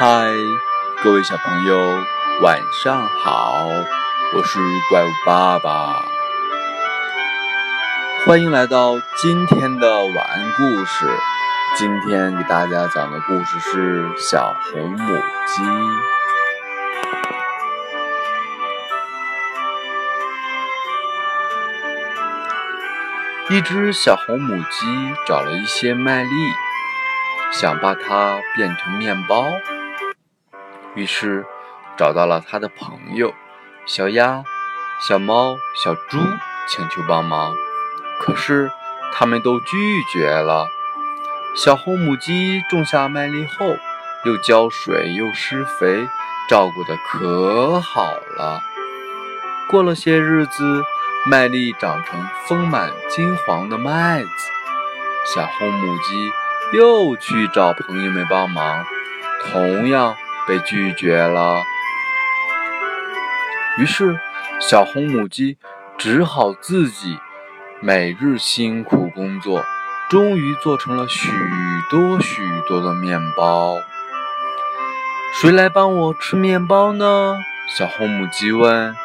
嗨，各位小朋友，晚上好！我是怪物爸爸，欢迎来到今天的晚安故事。今天给大家讲的故事是《小红母鸡》。一只小红母鸡找了一些麦粒，想把它变成面包。于是，找到了他的朋友小鸭、小猫、小猪，请求帮忙。可是，他们都拒绝了。小红母鸡种下麦粒后，又浇水又施肥，照顾得可好了。过了些日子，麦粒长成丰满金黄的麦子，小红母鸡又去找朋友们帮忙，同样。被拒绝了，于是小红母鸡只好自己每日辛苦工作，终于做成了许多许多的面包。谁来帮我吃面包呢？小红母鸡问。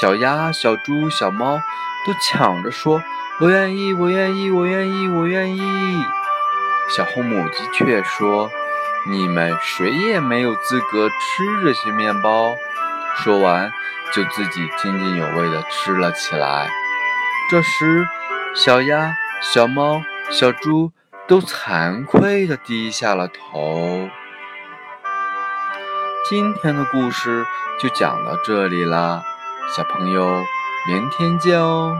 小鸭、小猪、小猫都抢着说：“我愿意，我愿意，我愿意，我愿意。”小红母鸡却说。你们谁也没有资格吃这些面包。说完，就自己津津有味地吃了起来。这时，小鸭、小猫、小猪都惭愧地低下了头。今天的故事就讲到这里啦，小朋友，明天见哦。